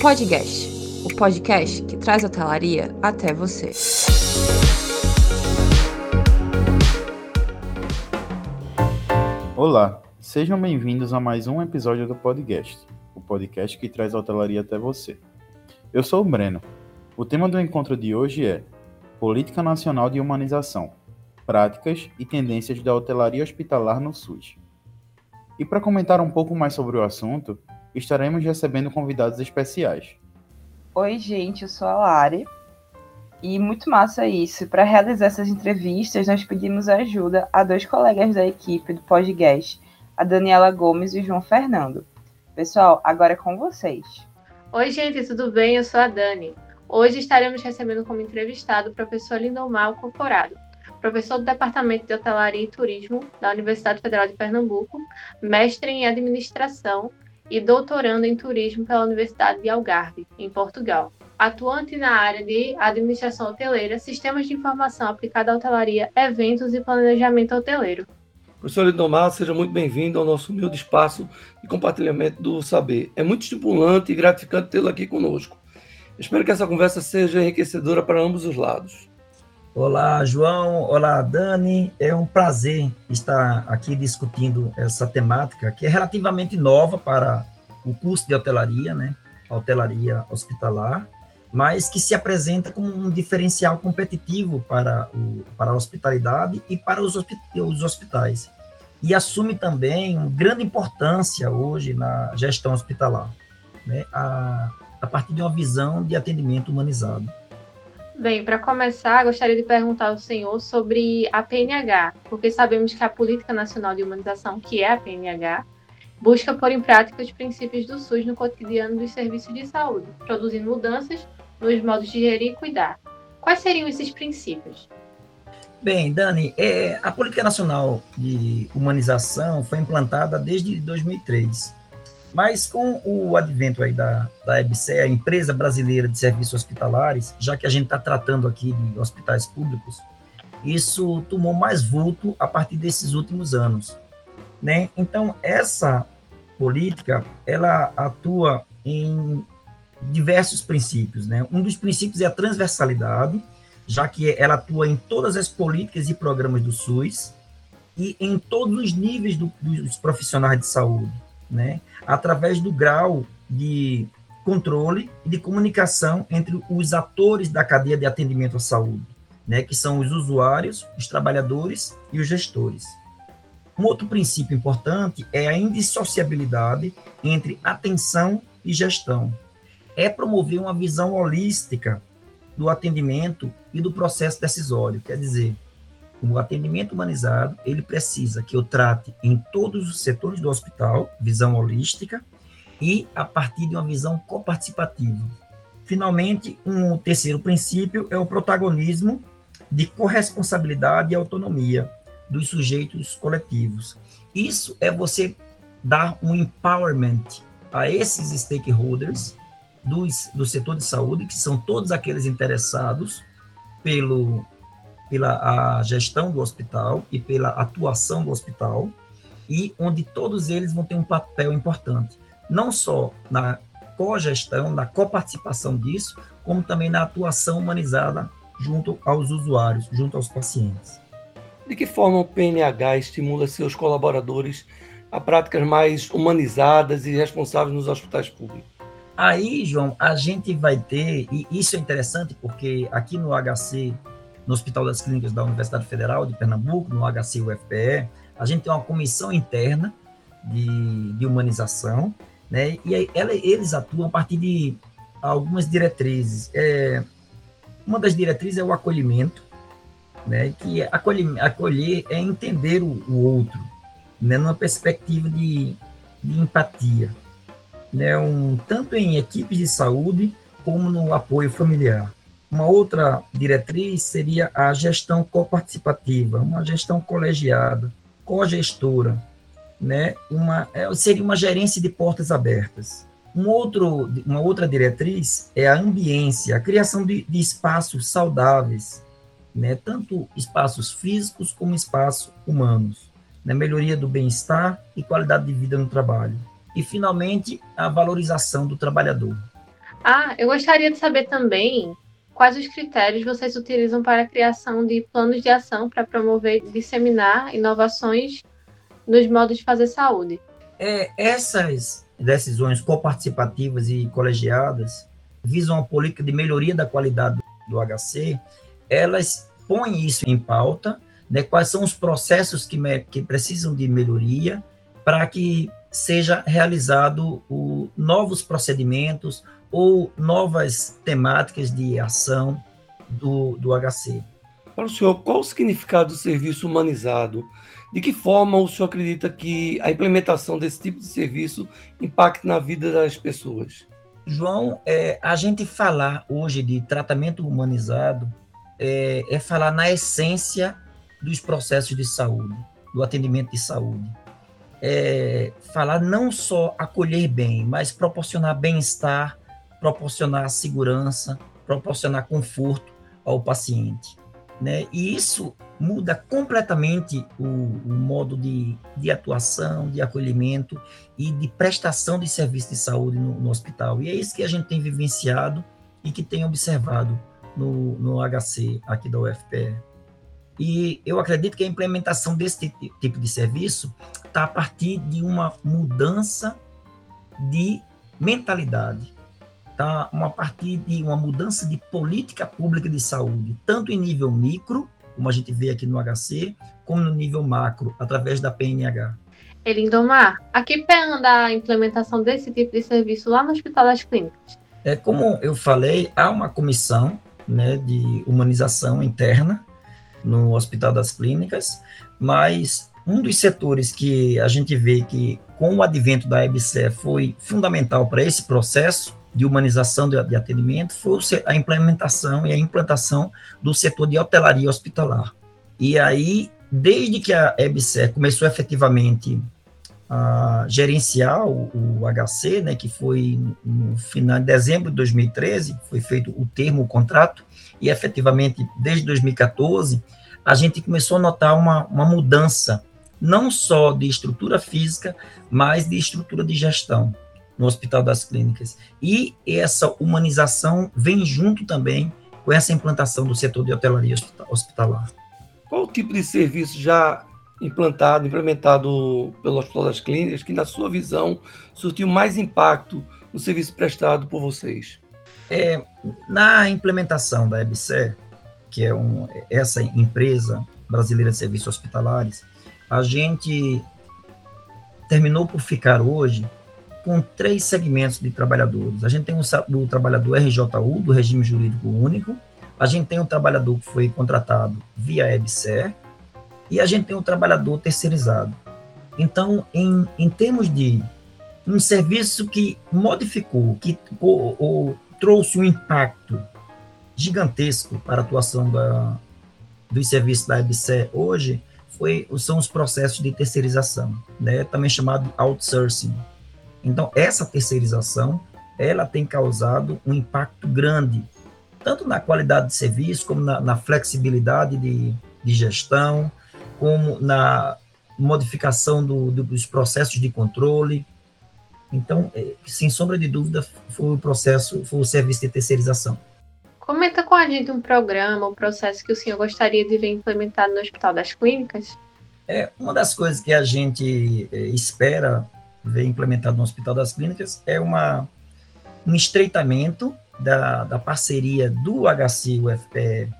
Podcast, o podcast que traz a hotelaria até você. Olá, sejam bem-vindos a mais um episódio do podcast, o podcast que traz a hotelaria até você. Eu sou o Breno. O tema do encontro de hoje é Política Nacional de Humanização, Práticas e Tendências da Hotelaria Hospitalar no SUS. E para comentar um pouco mais sobre o assunto, estaremos recebendo convidados especiais. Oi, gente, eu sou a Lari. E muito massa isso. Para realizar essas entrevistas, nós pedimos ajuda a dois colegas da equipe do podcast, a Daniela Gomes e o João Fernando. Pessoal, agora é com vocês. Oi, gente, tudo bem? Eu sou a Dani. Hoje estaremos recebendo como entrevistado o professor Lindomar Corporado, professor do Departamento de Hotelaria e Turismo da Universidade Federal de Pernambuco, mestre em administração e doutorando em turismo pela Universidade de Algarve, em Portugal. Atuante na área de administração hoteleira, sistemas de informação aplicada à hotelaria, eventos e planejamento hoteleiro. Professor Lidomar, seja muito bem-vindo ao nosso humilde espaço de compartilhamento do saber. É muito estimulante e gratificante tê-lo aqui conosco. Espero que essa conversa seja enriquecedora para ambos os lados. Olá, João. Olá, Dani. É um prazer estar aqui discutindo essa temática que é relativamente nova para o curso de hotelaria, né? A hotelaria hospitalar, mas que se apresenta como um diferencial competitivo para, o, para a hospitalidade e para os, os hospitais. E assume também grande importância hoje na gestão hospitalar, né? a, a partir de uma visão de atendimento humanizado. Bem, para começar, gostaria de perguntar ao senhor sobre a PNH, porque sabemos que a Política Nacional de Humanização, que é a PNH, busca pôr em prática os princípios do SUS no cotidiano dos serviços de saúde, produzindo mudanças nos modos de gerir e cuidar. Quais seriam esses princípios? Bem, Dani, é, a Política Nacional de Humanização foi implantada desde 2003 mas com o advento aí da, da EBSE, a Empresa Brasileira de Serviços Hospitalares, já que a gente está tratando aqui de hospitais públicos, isso tomou mais vulto a partir desses últimos anos. Né? Então, essa política, ela atua em diversos princípios. Né? Um dos princípios é a transversalidade, já que ela atua em todas as políticas e programas do SUS e em todos os níveis do, dos profissionais de saúde né, através do grau de controle e de comunicação entre os atores da cadeia de atendimento à saúde, né, que são os usuários, os trabalhadores e os gestores. Um outro princípio importante é a indissociabilidade entre atenção e gestão. É promover uma visão holística do atendimento e do processo decisório, quer dizer, o atendimento humanizado, ele precisa que eu trate em todos os setores do hospital, visão holística, e a partir de uma visão coparticipativa. Finalmente, um terceiro princípio é o protagonismo de corresponsabilidade e autonomia dos sujeitos coletivos. Isso é você dar um empowerment a esses stakeholders dos, do setor de saúde, que são todos aqueles interessados pelo pela a gestão do hospital e pela atuação do hospital, e onde todos eles vão ter um papel importante, não só na cogestão, na coparticipação disso, como também na atuação humanizada junto aos usuários, junto aos pacientes. De que forma o PNH estimula seus colaboradores a práticas mais humanizadas e responsáveis nos hospitais públicos? Aí, João, a gente vai ter, e isso é interessante porque aqui no HC no Hospital das Clínicas da Universidade Federal de Pernambuco, no HC-UFPE, a gente tem uma comissão interna de, de humanização, né? E aí, ela, eles atuam a partir de algumas diretrizes. É, uma das diretrizes é o acolhimento, né? Que é acolher, acolher é entender o, o outro, né? Numa perspectiva de, de empatia, né? Um, tanto em equipes de saúde como no apoio familiar. Uma outra diretriz seria a gestão coparticipativa, uma gestão colegiada, cogestora, né? Uma é, seria uma gerência de portas abertas. Um outro, uma outra diretriz é a ambiência, a criação de, de espaços saudáveis, né? Tanto espaços físicos como espaços humanos, né? Melhoria do bem-estar e qualidade de vida no trabalho. E finalmente a valorização do trabalhador. Ah, eu gostaria de saber também quais os critérios vocês utilizam para a criação de planos de ação para promover e disseminar inovações nos modos de fazer saúde. É, essas decisões coparticipativas e colegiadas visam a política de melhoria da qualidade do HC, elas põem isso em pauta, né, quais são os processos que, que precisam de melhoria para que seja realizado o, novos procedimentos ou novas temáticas de ação do, do HC. Para o senhor, qual o significado do serviço humanizado? De que forma o senhor acredita que a implementação desse tipo de serviço impacta na vida das pessoas? João, é, a gente falar hoje de tratamento humanizado é, é falar na essência dos processos de saúde, do atendimento de saúde é, falar não só acolher bem, mas proporcionar bem-estar, proporcionar segurança, proporcionar conforto ao paciente. Né? E isso muda completamente o, o modo de, de, atuação, de acolhimento e de prestação de serviço de saúde no, no, hospital. E é isso que a gente tem vivenciado e que tem observado no, no HC aqui da UFPE. E eu acredito que a implementação desse tipo de serviço está a partir de uma mudança de mentalidade, tá? Uma partir de uma mudança de política pública de saúde, tanto em nível micro, como a gente vê aqui no HC, como no nível macro, através da PNH. Elindomar, a que pé anda a implementação desse tipo de serviço lá no Hospital das Clínicas? É, como eu falei, há uma comissão né, de humanização interna no Hospital das Clínicas, mas um dos setores que a gente vê que, com o advento da EBSE, foi fundamental para esse processo de humanização de, de atendimento foi a implementação e a implantação do setor de hotelaria hospitalar. E aí, desde que a EBSE começou efetivamente a gerenciar o, o, HC, né, que foi no final de dezembro de 2013, foi feito o termo, o contrato, e efetivamente desde 2014 a gente começou a notar uma, uma mudança, não só de estrutura física, mas de estrutura de gestão no Hospital das Clínicas. E essa humanização vem junto também com essa implantação do setor de hotelaria hospitalar. Qual o tipo de serviço já implantado, implementado pelo Hospital das Clínicas, que, na sua visão, surtiu mais impacto no serviço prestado por vocês? É, na implementação da EBSE, que é um, essa empresa brasileira de serviços hospitalares, a gente terminou por ficar hoje com três segmentos de trabalhadores. A gente tem o, trabalhador RJU, do regime jurídico único, a gente tem o trabalhador que foi contratado via EBSER, e a gente tem o trabalhador terceirizado. Então, em, em termos de um serviço que modificou, que ou, ou trouxe um impacto gigantesco para a atuação da, dos serviços da EBSE hoje foi, são os processos de terceirização, né, também chamado outsourcing. Então, essa terceirização, ela tem causado um impacto grande, tanto na qualidade de serviço, como na, na flexibilidade de, de gestão, como na modificação do, do, dos processos de controle. Então, é, sem sombra de dúvida, foi o processo, foi o serviço de terceirização. Comenta com a gente um programa, um processo que o senhor gostaria de ver implementado no Hospital das Clínicas. É, uma das coisas que a gente é, espera ver implementado no Hospital das Clínicas é uma, um estreitamento da, da parceria do HC UFPE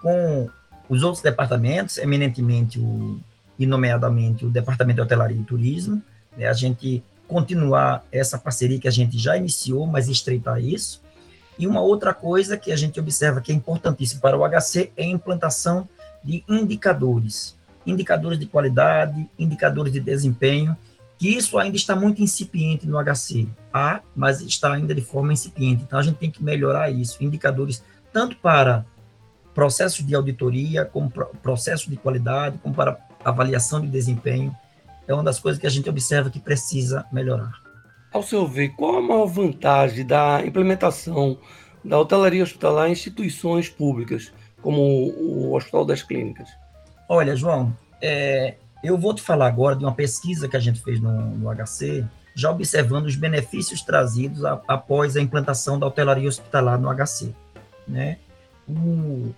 com os outros departamentos, eminentemente o, e nomeadamente o Departamento de Hotelaria e Turismo, né, a gente continuar essa parceria que a gente já iniciou, mas estreitar isso, e uma outra coisa que a gente observa que é importantíssimo para o HC é a implantação de indicadores, indicadores de qualidade, indicadores de desempenho, que isso ainda está muito incipiente no HC. Há, mas está ainda de forma incipiente. Então a gente tem que melhorar isso, indicadores tanto para processos de auditoria, como processo de qualidade, como para avaliação de desempenho. É uma das coisas que a gente observa que precisa melhorar. Ao seu ver, qual a maior vantagem da implementação da hotelaria hospitalar em instituições públicas, como o Hospital das Clínicas? Olha, João, é, eu vou te falar agora de uma pesquisa que a gente fez no, no HC, já observando os benefícios trazidos a, após a implantação da hotelaria hospitalar no HC. Né? O,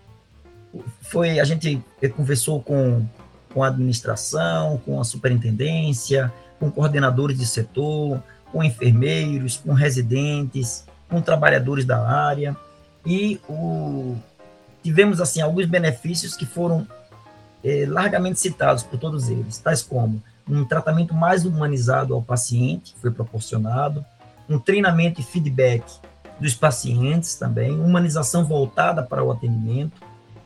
foi, a gente conversou com, com a administração, com a superintendência, com coordenadores de setor, com enfermeiros, com residentes, com trabalhadores da área, e o, tivemos assim alguns benefícios que foram é, largamente citados por todos eles, tais como um tratamento mais humanizado ao paciente, foi proporcionado, um treinamento e feedback dos pacientes também, humanização voltada para o atendimento,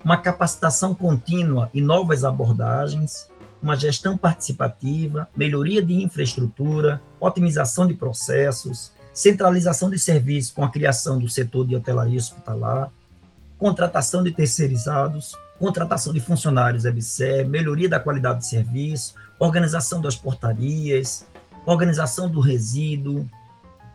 uma capacitação contínua e novas abordagens, uma gestão participativa, melhoria de infraestrutura, otimização de processos, centralização de serviços com a criação do setor de hotelaria hospitalar, contratação de terceirizados, contratação de funcionários EBSE, melhoria da qualidade de serviço, organização das portarias, organização do resíduo,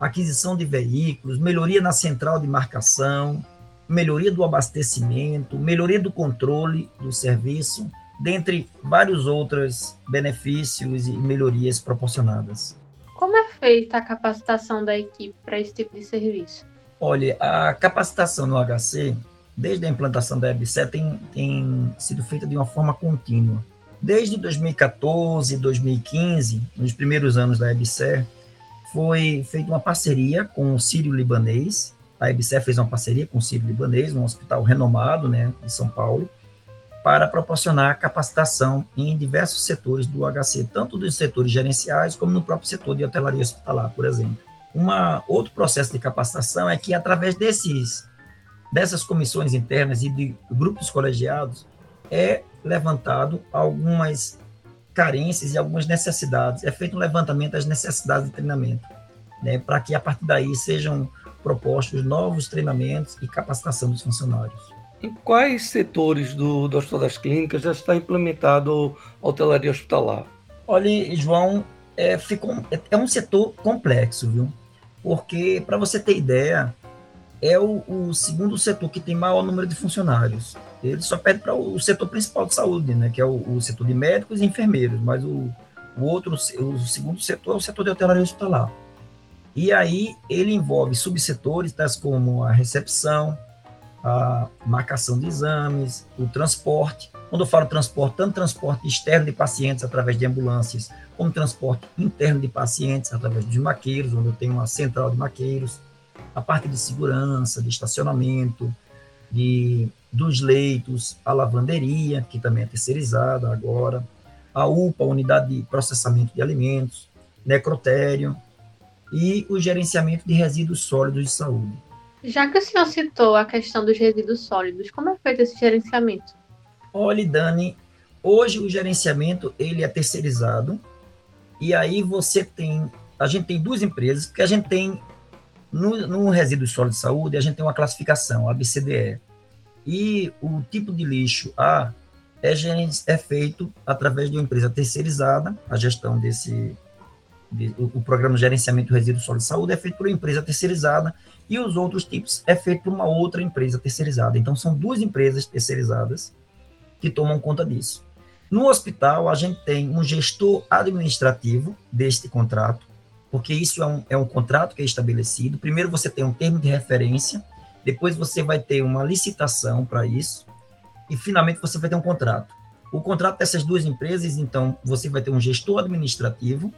aquisição de veículos, melhoria na central de marcação, melhoria do abastecimento, melhoria do controle do serviço, dentre vários outros benefícios e melhorias proporcionadas. Como é feita a capacitação da equipe para esse tipo de serviço? Olha, a capacitação no HC, desde a implantação da EBSE, tem, tem sido feita de uma forma contínua. Desde 2014, 2015, nos primeiros anos da EBSER, foi feita uma parceria com o Sírio Libanês. A EBSER fez uma parceria com o Sírio Libanês, um hospital renomado né, de São Paulo, para proporcionar capacitação em diversos setores do HC, tanto dos setores gerenciais como no próprio setor de hotelaria hospitalar, por exemplo. Uma, outro processo de capacitação é que, através desses, dessas comissões internas e de grupos colegiados, é levantado algumas carências e algumas necessidades. É feito um levantamento das necessidades de treinamento, né, para que a partir daí sejam propostos novos treinamentos e capacitação dos funcionários. Em quais setores do, do Hospital das Clínicas já está implementado a hotelaria hospitalar? Olha, João, é, ficou, é, é um setor complexo, viu? Porque, para você ter ideia, é o, o, segundo setor que tem maior número de funcionários. Ele só pede para o setor principal de saúde, né, que é o, o setor de médicos e enfermeiros, mas o, o outro, o segundo setor é o setor de hotelaria hospitalar. E aí ele envolve subsetores, tais como a recepção, a marcação de exames, o transporte. Quando eu falo transporte, tanto transporte externo de pacientes através de ambulâncias, como transporte interno de pacientes através dos maqueiros, onde eu tenho uma central de maqueiros a parte de segurança, de estacionamento, de, dos leitos, a lavanderia, que também é terceirizada agora, a UPA, Unidade de Processamento de Alimentos, necrotério e o gerenciamento de resíduos sólidos de saúde. Já que o senhor citou a questão dos resíduos sólidos, como é feito esse gerenciamento? Olha, Dani, hoje o gerenciamento ele é terceirizado e aí você tem, a gente tem duas empresas, porque a gente tem no, no resíduo sólido de saúde, a gente tem uma classificação, ABCDE. E o tipo de lixo A é, é feito através de uma empresa terceirizada, a gestão desse. De, o, o, programa de gerenciamento do resíduo sólido de saúde é feito por uma empresa terceirizada e os outros tipos é feito por uma outra empresa terceirizada. Então, são duas empresas terceirizadas que tomam conta disso. No hospital, a gente tem um gestor administrativo deste contrato, porque isso é um, é um contrato que é estabelecido. Primeiro você tem um termo de referência, depois você vai ter uma licitação para isso, e finalmente você vai ter um contrato. O contrato dessas duas empresas, então, você vai ter um gestor administrativo,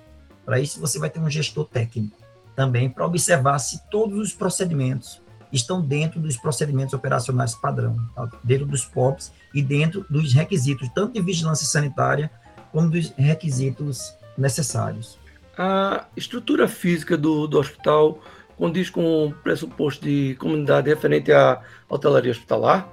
para isso você vai ter um gestor técnico também, para observar se todos os procedimentos estão dentro dos procedimentos operacionais padrão, tá? dentro dos POPs e dentro dos requisitos, tanto de vigilância sanitária como dos requisitos necessários a estrutura física do, do hospital condiz com o pressuposto de comunidade referente à hotelaria hospitalar?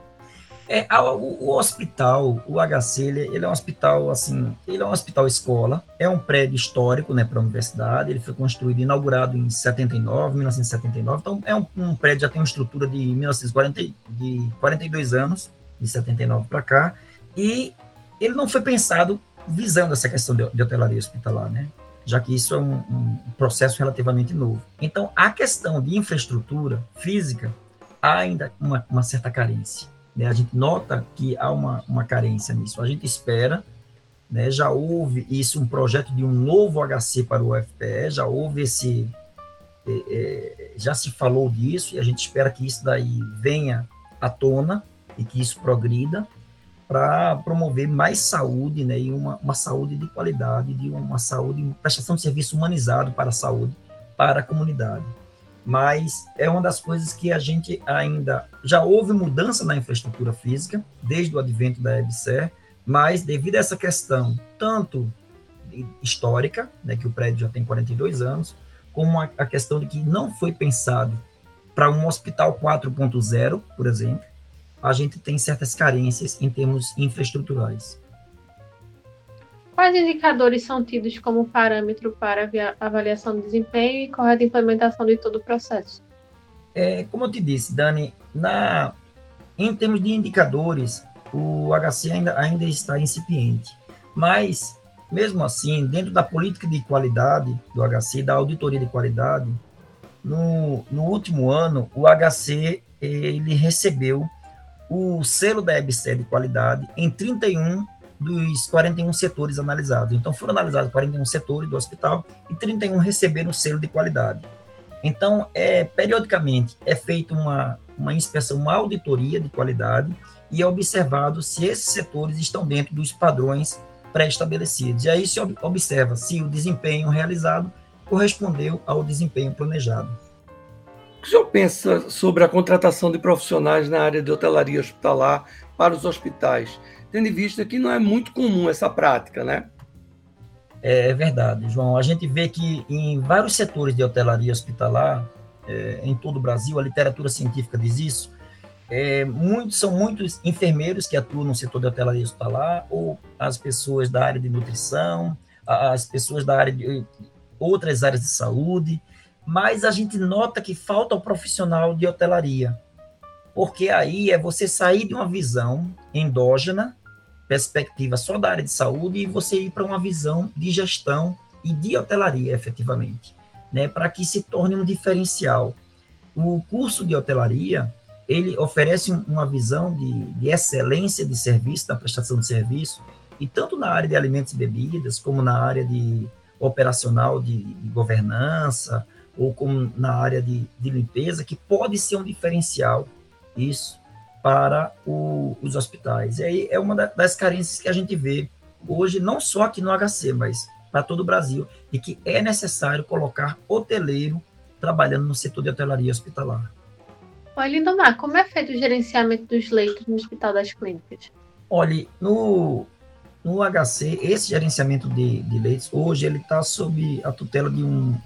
É, o, o, hospital, o HC, ele, ele, é um hospital assim, ele é um hospital escola, é um prédio histórico, né, para a universidade. Ele foi construído, inaugurado em 79, 1979. Então é um, um prédio já tem uma estrutura de 1940, de 42 anos, de 79 para cá. E ele não foi pensado visando essa questão de, de hotelaria hospitalar, né? Já que isso é um, um, processo relativamente novo. Então, a questão de infraestrutura física há ainda uma, uma certa carência. Né? A gente nota que há uma, uma carência nisso. A gente espera né, já houve isso, um projeto de um novo HC para o UFPE, já houve esse, é, é, já se falou disso, e a gente espera que isso daí venha à tona e que isso progrida para promover mais saúde, né, e uma, uma saúde de qualidade, de uma saúde, uma prestação de serviço humanizado para a saúde, para a comunidade. Mas é uma das coisas que a gente ainda já houve mudança na infraestrutura física desde o advento da EBSER, mas devido a essa questão, tanto histórica, né, que o prédio já tem 42 anos, como a, a questão de que não foi pensado para um hospital 4.0, por exemplo, a gente tem certas carências em termos infraestruturais. Quais indicadores são tidos como parâmetro para avaliação do desempenho e correta implementação de todo o processo? É, como eu te disse, Dani, na, em termos de indicadores, o HC ainda, ainda está incipiente. Mas, mesmo assim, dentro da política de qualidade do HC, da auditoria de qualidade, no, no último ano, o HC ele recebeu o selo da EBSE de qualidade em 31 dos 41 setores analisados. Então, foram analisados 41 setores do hospital e 31 receberam o selo de qualidade. Então, é, periodicamente, é feita uma, uma inspeção, uma auditoria de qualidade e é observado se esses setores estão dentro dos padrões pré-estabelecidos. E aí se observa se o desempenho realizado correspondeu ao desempenho planejado. O que o senhor pensa sobre a contratação de profissionais na área de hotelaria hospitalar para os hospitais, tendo em vista que não é muito comum essa prática, né? É verdade, João. A gente vê que em vários setores de hotelaria hospitalar, é, em todo o Brasil, a literatura científica diz isso, é, são muitos enfermeiros que atuam no setor de hotelaria hospitalar, ou as pessoas da área de nutrição, as pessoas da área de outras áreas de saúde, mas a gente nota que falta o profissional de hotelaria, porque aí é você sair de uma visão endógena, perspectiva só da área de saúde, e você ir para uma visão de gestão e de hotelaria, efetivamente, né, para que se torne um diferencial. O curso de hotelaria, ele oferece uma visão de, de excelência de serviço, da prestação de serviço, e tanto na área de alimentos e bebidas, como na área de operacional de, de governança, ou como na área de, de, limpeza, que pode ser um diferencial, isso, para o, os hospitais. E aí é uma das carências que a gente vê hoje, não só aqui no HC, mas para todo o Brasil, e que é necessário colocar hoteleiro trabalhando no setor de hotelaria hospitalar. Oi, Lindomar, como é feito o gerenciamento dos leitos no Hospital das Clínicas? Olha, no, no HC, esse gerenciamento de, de leitos, hoje ele está sob a tutela de um,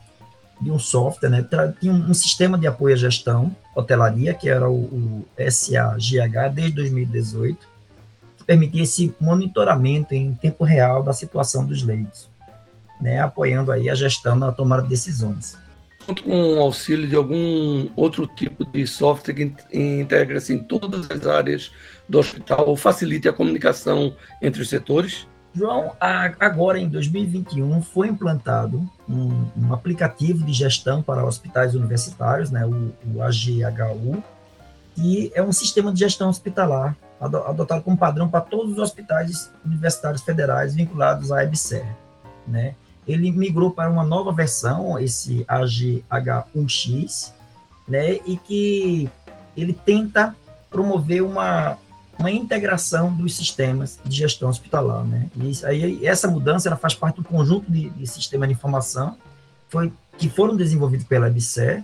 de um software, né? Tinha um, um, sistema de apoio à gestão, hotelaria, que era o, o SAGH, desde 2018, que permitia esse monitoramento em tempo real da situação dos leitos, né? Apoiando aí a gestão na tomada de decisões conta com o auxílio de algum outro tipo de software que integra assim, todas as áreas do hospital facilite a comunicação entre os setores? João, agora em 2021 foi implantado um, um aplicativo de gestão para hospitais universitários, né, o, o AGHU, que é um sistema de gestão hospitalar adotado como padrão para todos os hospitais universitários federais vinculados à EBSER, né? ele migrou para uma nova versão, esse AGH1X, né, e que ele tenta promover uma, uma integração dos sistemas de gestão hospitalar, né? E aí essa mudança ela faz parte do conjunto de, de sistemas de informação foi, que foram desenvolvidos pela EBSER,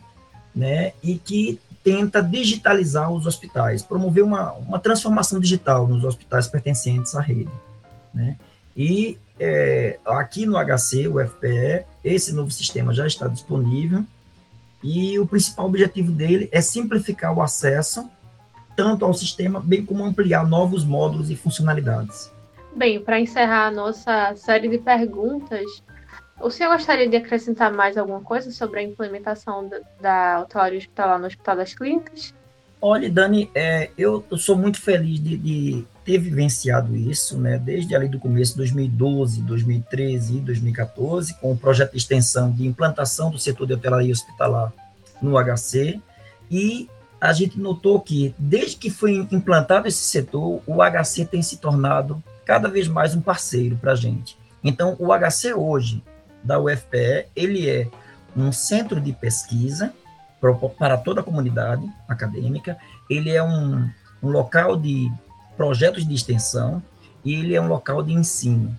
né? E que tenta digitalizar os hospitais, promover uma, uma transformação digital nos hospitais pertencentes à rede, né? E é, aqui no HC, o FPE, esse novo sistema já está disponível e o principal objetivo dele é simplificar o acesso tanto ao sistema, bem como ampliar novos módulos e funcionalidades. Bem, para encerrar a nossa série de perguntas, o senhor gostaria de acrescentar mais alguma coisa sobre a implementação da, hotelaria hospitalar no Hospital das Clínicas? Olha, Dani, é, eu, eu, sou muito feliz de, de ter vivenciado isso, né, desde ali do começo, 2012, 2013 e 2014, com o projeto de extensão de implantação do setor de hotelaria hospitalar no HC, e a gente notou que, desde que foi implantado esse setor, o HC tem se tornado cada vez mais um parceiro para a gente. Então, o HC hoje, da UFPE, ele é um centro de pesquisa para toda a comunidade acadêmica, ele é um, um local de projetos de extensão e ele é um local de ensino,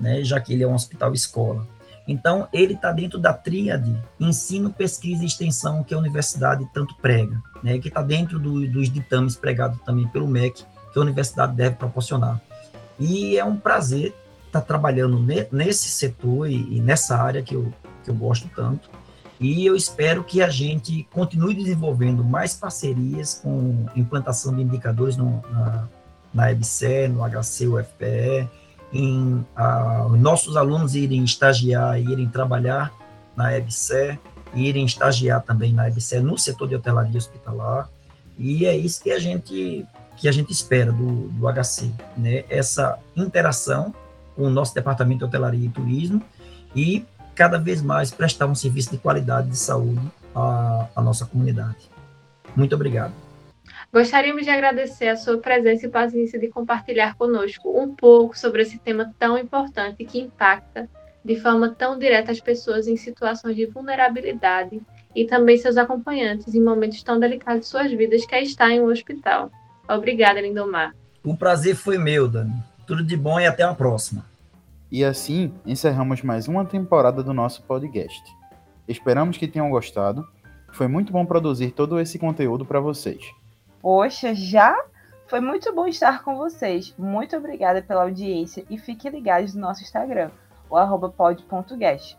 né, já que ele é um hospital-escola. Então, ele está dentro da tríade ensino, pesquisa e extensão que a universidade tanto prega, né, que está dentro do, dos ditames pregados também pelo MEC, que a universidade deve proporcionar. E é um prazer estar tá trabalhando ne, nesse setor e, e, nessa área que eu, que eu gosto tanto. E eu espero que a gente continue desenvolvendo mais parcerias com implantação de indicadores no, na, na EBSE, no HC, UFPE, em a, nossos alunos irem estagiar, irem trabalhar na EBSE, irem estagiar também na EBSE no setor de hotelaria hospitalar. E é isso que a gente que a gente espera do, do HC, né? Essa interação com o nosso departamento de hotelaria e turismo e cada vez mais prestar um serviço de qualidade de saúde à, à nossa comunidade. Muito obrigado. Gostaríamos de agradecer a sua presença e paciência de compartilhar conosco um pouco sobre esse tema tão importante que impacta de forma tão direta as pessoas em situações de vulnerabilidade e também seus acompanhantes em momentos tão delicados de suas vidas, que é estar em um hospital. Obrigada, Lindomar. O prazer foi meu, Dani. Tudo de bom e até a próxima. E assim encerramos mais uma temporada do nosso podcast. Esperamos que tenham gostado. Foi muito bom produzir todo esse conteúdo para vocês. Poxa, já? Foi muito bom estar com vocês. Muito obrigada pela audiência e fiquem ligados no nosso Instagram, o arroba pod.guest,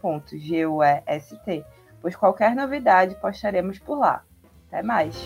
pod.gust, pois qualquer novidade postaremos por lá. Até mais!